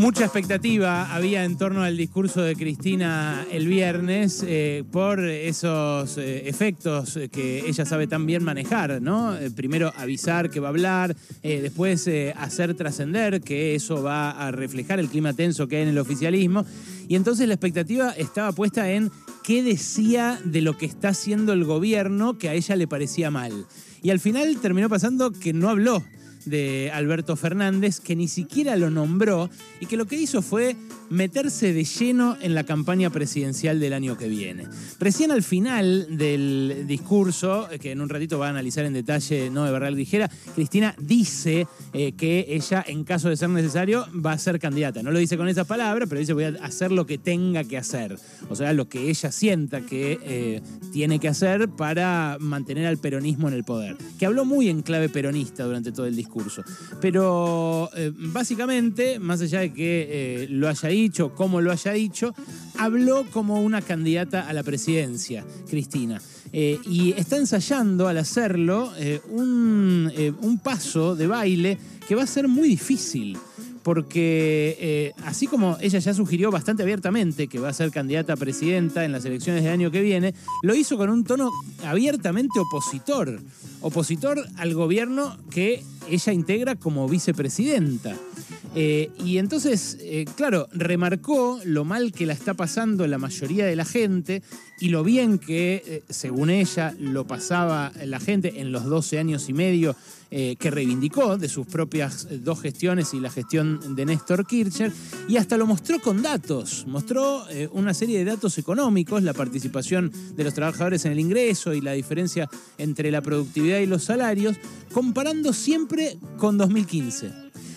Mucha expectativa había en torno al discurso de Cristina el viernes eh, por esos eh, efectos que ella sabe tan bien manejar, ¿no? Eh, primero avisar que va a hablar, después hacer trascender que eso va a reflejar el clima tenso que hay en el oficialismo. Y entonces la expectativa estaba puesta en qué decía de lo que está haciendo el gobierno que a ella le parecía mal. Y al final terminó pasando que no habló de Alberto Fernández, que ni siquiera lo nombró y que lo que hizo fue meterse de lleno en la campaña presidencial del año que viene. Recién al final del discurso, que en un ratito va a analizar en detalle no de Barral Ligera, Cristina dice eh, que ella, en caso de ser necesario, va a ser candidata. No lo dice con esas palabras, pero dice voy a hacer lo que tenga que hacer. O sea, lo que ella sienta que eh, tiene que hacer para mantener al peronismo en el poder. Que habló muy en clave peronista durante todo el discurso. Pero eh, básicamente, más allá de que lo haya dicho, cómo lo haya dicho, habló como una candidata a la presidencia, Cristina. Eh, y está ensayando al hacerlo eh, un, eh, un paso de baile que va a ser muy difícil porque así como ella ya sugirió bastante abiertamente que va a ser candidata a presidenta en las elecciones del año que viene, lo hizo con un tono abiertamente opositor, opositor al gobierno que ella integra como vicepresidenta. Eh, y entonces, eh, claro, remarcó lo mal que la está pasando la mayoría de la gente y lo bien que, eh, según ella, lo pasaba la gente en los 12 años y medio que reivindicó de sus propias dos gestiones y la gestión de Néstor Kirchner, y hasta lo mostró con datos, mostró una serie de datos económicos, la participación de los trabajadores en el ingreso y la diferencia entre la productividad y los salarios, comparando siempre con 2015.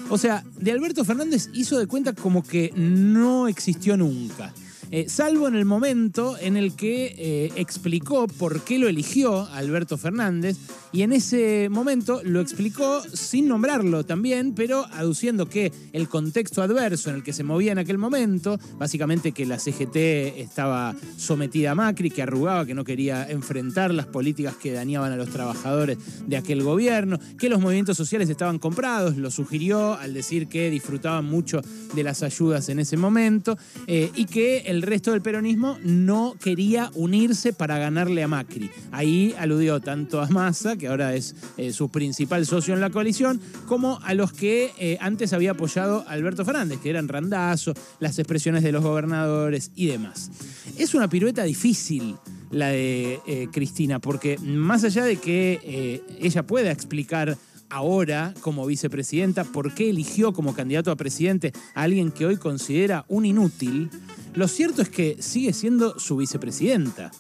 O sea, de Alberto Fernández hizo de cuenta como que no existió nunca. Eh, salvo en el momento en el que eh, explicó por qué lo eligió Alberto Fernández y en ese momento lo explicó sin nombrarlo también, pero aduciendo que el contexto adverso en el que se movía en aquel momento, básicamente que la CGT estaba sometida a Macri, que arrugaba, que no quería enfrentar las políticas que dañaban a los trabajadores de aquel gobierno, que los movimientos sociales estaban comprados, lo sugirió al decir que disfrutaban mucho de las ayudas en ese momento eh, y que el resto del peronismo no quería unirse para ganarle a Macri. Ahí aludió tanto a Massa, que ahora es eh, su principal socio en la coalición, como a los que eh, antes había apoyado Alberto Fernández, que eran Randazo, las expresiones de los gobernadores y demás. Es una pirueta difícil la de eh, Cristina, porque más allá de que ella pueda explicar ahora como vicepresidenta por qué eligió como candidato a presidente a alguien que hoy considera un inútil, lo cierto es que sigue siendo su vicepresidenta.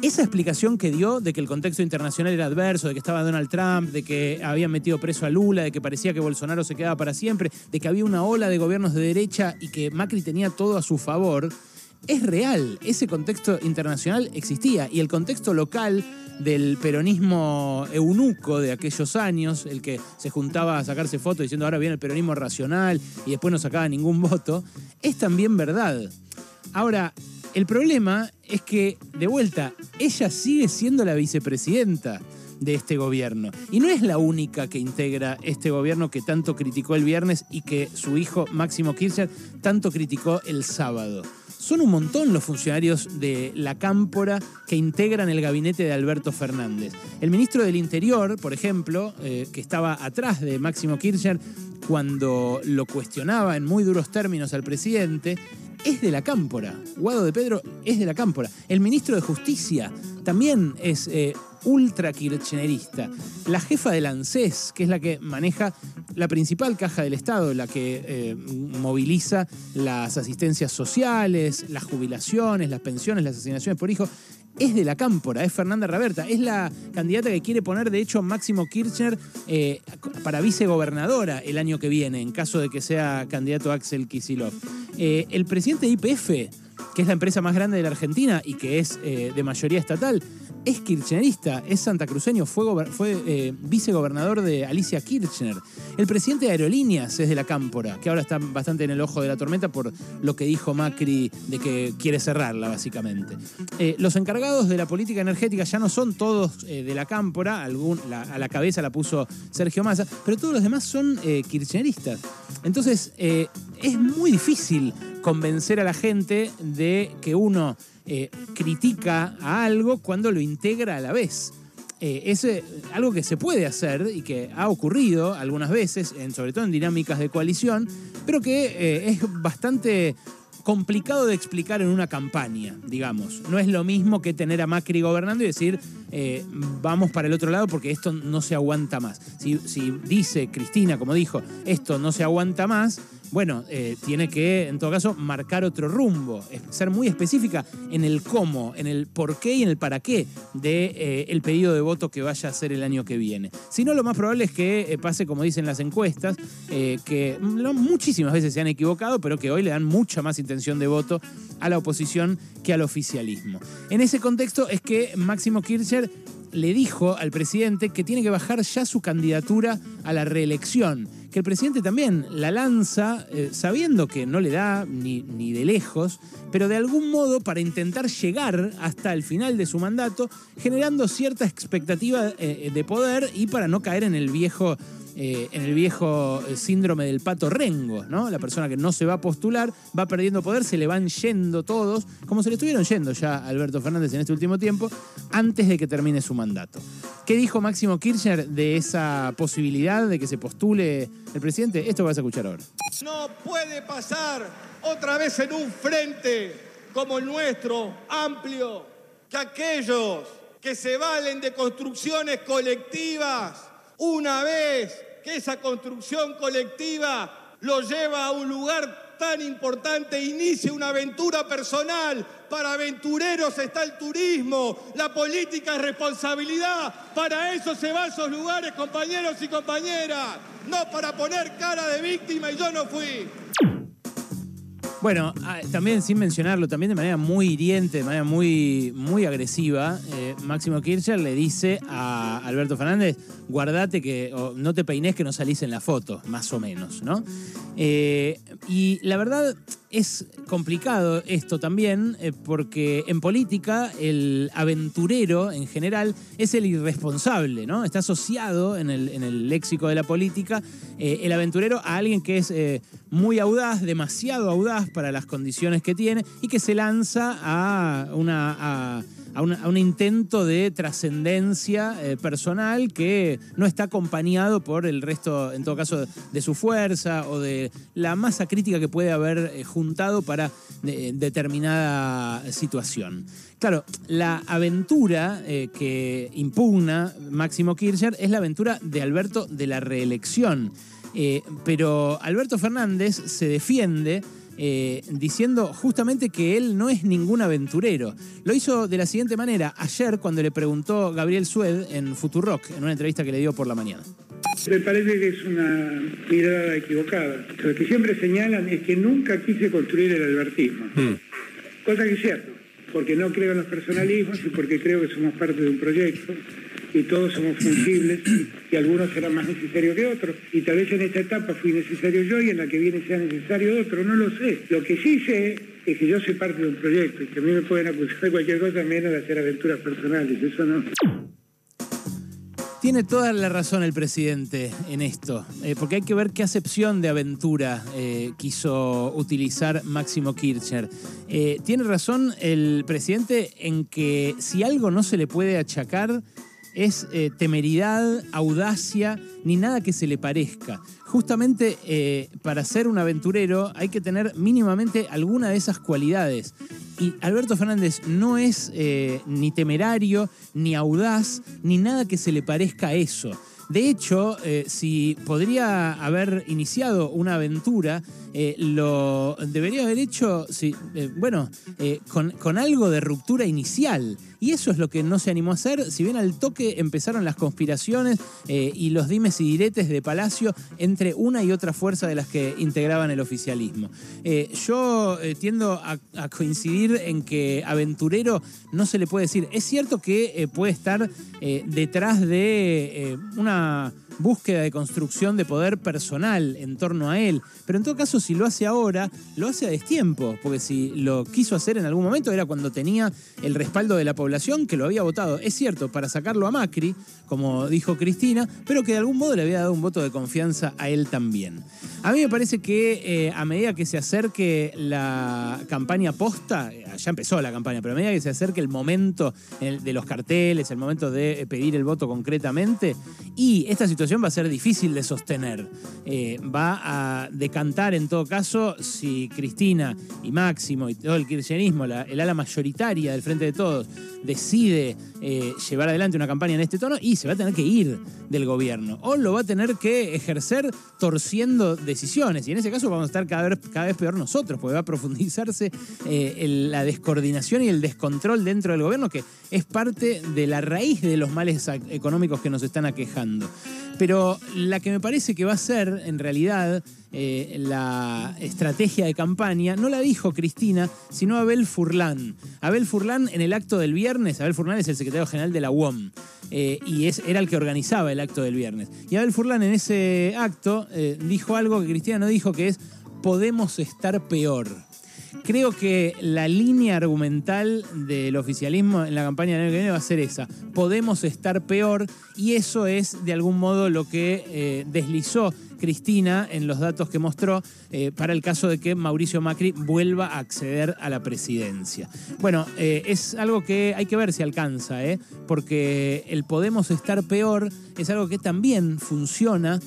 Esa explicación que dio de que el contexto internacional era adverso, de que estaba Donald Trump, de que habían metido preso a Lula, de que parecía que Bolsonaro se quedaba para siempre, de que había una ola de gobiernos de derecha y que Macri tenía todo a su favor, es real. Ese contexto internacional existía y el contexto local del peronismo eunuco de aquellos años, el que se juntaba a sacarse fotos diciendo ahora viene el peronismo racional y después no sacaba ningún voto, es también verdad. Ahora, el problema es que, de vuelta, ella sigue siendo la vicepresidenta de este gobierno. Y no es la única que integra este gobierno que tanto criticó el viernes y que su hijo Máximo Kirchner tanto criticó el sábado. Son un montón los funcionarios de la cámpora que integran el gabinete de Alberto Fernández. El ministro del Interior, por ejemplo, eh, que estaba atrás de Máximo Kirchner cuando lo cuestionaba en muy duros términos al presidente, es de la cámpora. Guado de Pedro es de la cámpora. El ministro de Justicia también es eh, ultra kirchnerista. La jefa del ANSES, que es la que maneja la principal caja del Estado, la que eh, moviliza las asistencias sociales, las jubilaciones, las pensiones, las asignaciones por hijo, es de la cámpora, es Fernanda Raberta, es la candidata que quiere poner, de hecho, Máximo Kirchner eh, para vicegobernadora el año que viene, en caso de que sea candidato Axel Kisilov. Eh, el presidente de IPF, que es la empresa más grande de la Argentina y que es de mayoría estatal, es kirchnerista, es santacruceño, fue, fue eh, vicegobernador de Alicia Kirchner. El presidente de Aerolíneas es de la Cámpora, que ahora está bastante en el ojo de la tormenta por lo que dijo Macri de que quiere cerrarla, básicamente. Eh, los encargados de la política energética ya no son todos eh, de la Cámpora, a la cabeza la puso Sergio Massa, pero todos los demás son kirchneristas. Entonces, es muy difícil convencer a la gente de que uno eh, critica a algo cuando lo integra a la vez. Eh, es eh, algo que se puede hacer y que ha ocurrido algunas veces, sobre todo en dinámicas de coalición, pero que es bastante complicado de explicar en una campaña, digamos. No es lo mismo que tener a Macri gobernando y decir, vamos para el otro lado porque esto no se aguanta más. Si dice Cristina, como dijo, esto no se aguanta más, bueno, eh, tiene que, en todo caso, marcar otro rumbo, ser muy específica en el cómo, en el por qué y en el para qué del de, eh, pedido de voto que vaya a ser el año que viene. Si no, lo más probable es que eh, pase como dicen las encuestas, que muchísimas veces se han equivocado, pero que hoy le dan mucha más intención de voto a la oposición que al oficialismo. En ese contexto es que Máximo Kirchner le dijo al presidente que tiene que bajar ya su candidatura a la reelección que el presidente también la lanza eh, sabiendo que no le da ni, ni, de lejos, pero de algún modo para intentar llegar hasta el final de su mandato, generando cierta expectativa eh, de poder y para no caer en el viejo eh, en el viejo eh, síndrome del pato rengo, ¿no? La persona que no se va a postular va perdiendo poder, se le van yendo todos, como se le estuvieron yendo ya a Alberto Fernández en este último tiempo, antes de que termine su mandato. ¿Qué dijo Máximo Kirchner de esa posibilidad de que se postule el presidente? Esto vas a escuchar ahora. No puede pasar otra vez en un frente como el nuestro, amplio, que aquellos que se valen de construcciones colectivas una vez que esa construcción colectiva lo lleva a un lugar tan importante, inicia una aventura personal. Para aventureros está el turismo, la política es responsabilidad. Para eso se va a esos lugares, compañeros y compañeras. No para poner cara de víctima y yo no fui. Bueno, ah, también sin mencionarlo, también de manera muy hiriente, de manera muy, muy agresiva, eh, Máximo Kirchner le dice a Alberto Fernández, guardate que no te peines que no salís en la foto, más o menos, ¿no? Eh, y la verdad es complicado esto también, eh, porque en política el aventurero en general es el irresponsable, ¿no? Está asociado en el, léxico de la política el aventurero a alguien que es muy audaz, demasiado audaz para las condiciones que tiene y que se lanza a, una, a, un intento de trascendencia eh, personal que no está acompañado por el resto, en todo caso, de su fuerza o de la masa crítica que puede haber eh, juntado para eh, determinada situación. Claro, la aventura que impugna Máximo Kirchner es la aventura de Alberto de la reelección. Pero Alberto Fernández se defiende eh, diciendo justamente que él no es ningún aventurero. Lo hizo de la siguiente manera, ayer cuando le preguntó Gabriel Sued en Futurock, en una entrevista que le dio por la mañana. Me parece que es una mirada equivocada. Lo que siempre señalan es que nunca quise construir el albertismo. Hmm. Cosa que es cierto, porque no creo en los personalismos y porque creo que somos parte de un proyecto y todos somos fungibles y algunos serán más necesarios que otros. Y tal vez en esta etapa fui necesario yo y en la que viene sea necesario otro, no lo sé. Lo que sí sé es que yo soy parte de un proyecto y que a mí me pueden acusar de cualquier cosa menos de hacer aventuras personales, eso no. Tiene toda la razón el presidente en esto, eh, porque hay que ver qué acepción de aventura eh, quiso utilizar Máximo Kirchner. Eh, tiene razón el presidente en que si algo no se le puede achacar es eh, temeridad, audacia, ni nada que se le parezca. Justamente eh, para ser un aventurero hay que tener mínimamente alguna de esas cualidades. Y Alberto Fernández no es eh, ni temerario, ni audaz, ni nada que se le parezca a eso. De hecho, si podría haber iniciado una aventura, lo debería haber hecho, bueno, con, con, algo de ruptura inicial. Y eso es lo que no se animó a hacer, si bien al toque empezaron las conspiraciones eh, y los dimes y diretes de Palacio entre una y otra fuerza de las que integraban el oficialismo. Eh, yo eh, tiendo a, coincidir en que aventurero no se le puede decir. Es cierto que puede estar detrás de una búsqueda de construcción de poder personal en torno a él. Pero en todo caso, si lo hace ahora, lo hace a destiempo, porque si lo quiso hacer en algún momento era cuando tenía el respaldo de la población que lo había votado, es cierto, para sacarlo a Macri, como dijo Cristina, pero que de algún modo le había dado un voto de confianza a él también. A mí me parece que eh, a medida que se acerque la campaña posta, eh, ya empezó la campaña, pero a medida que se acerque el momento de los carteles, el momento de pedir el voto concretamente, y esta situación va a ser difícil de sostener. va a decantar en todo caso si Cristina y Máximo y todo el kirchnerismo, el ala mayoritaria del Frente de Todos, decide llevar adelante una campaña en este tono y se va a tener que ir del gobierno. O lo va a tener que ejercer torciendo decisiones. Y en ese caso vamos a estar cada vez, cada vez peor nosotros, porque va a profundizarse eh, la descoordinación y el descontrol dentro del gobierno, que es parte de la raíz de los males económicos que nos están aquejando. Pero la que me parece que va a ser, en realidad, eh, la estrategia de campaña, no la dijo Cristina, sino Abel Furlan. Abel Furlan en el acto del viernes, Abel Furlan es el secretario general de la UOM, eh, y es, era el que organizaba el acto del viernes. Y Abel Furlan en ese acto eh, dijo algo que Cristina no dijo, que es, podemos estar peor. Creo que la línea argumental del oficialismo en la campaña del año que viene va a ser esa. Podemos estar peor y eso es de algún modo lo que eh, deslizó Cristina en los datos que mostró eh, para el caso de que Mauricio Macri vuelva a acceder a la presidencia. Bueno, eh, es algo que hay que ver si alcanza, ¿eh? porque el podemos estar peor es algo que también funciona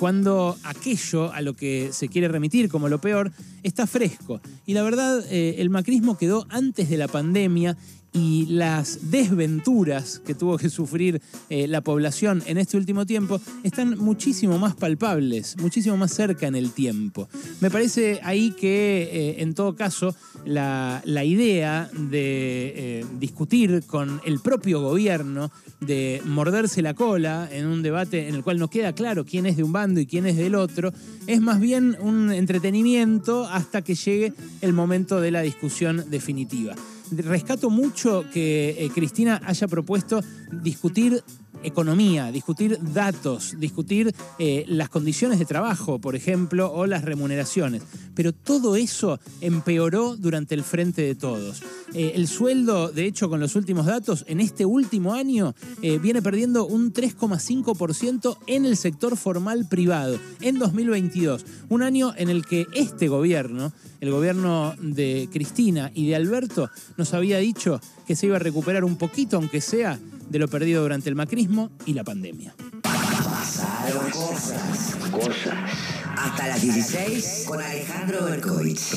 cuando aquello a lo que se quiere remitir como lo peor está fresco. Y la verdad, el macrismo quedó antes de la pandemia y las desventuras que tuvo que sufrir eh, la población en este último tiempo están muchísimo más palpables, muchísimo más cerca en el tiempo. Me parece ahí que, eh, en todo caso, la, idea de eh, discutir con el propio gobierno, de morderse la cola en un debate en el cual no queda claro quién es de un bando y quién es del otro, es más bien un entretenimiento hasta que llegue el momento de la discusión definitiva rescato mucho que eh, Cristina haya propuesto discutir economía, discutir datos, discutir eh, las condiciones de trabajo, por ejemplo, o las remuneraciones. Pero todo eso empeoró durante el frente de todos. Eh, el sueldo, de hecho, con los últimos datos, en este último año eh, viene perdiendo un 3,5% en el sector formal privado, en 2022. Un año en el que este gobierno, el gobierno de Cristina y de Alberto, nos había dicho que se iba a recuperar un poquito, aunque sea, de lo perdido durante el macrismo y la pandemia. Pasaron cosas. Cosas. Hasta las 16 con Alejandro Berkovich.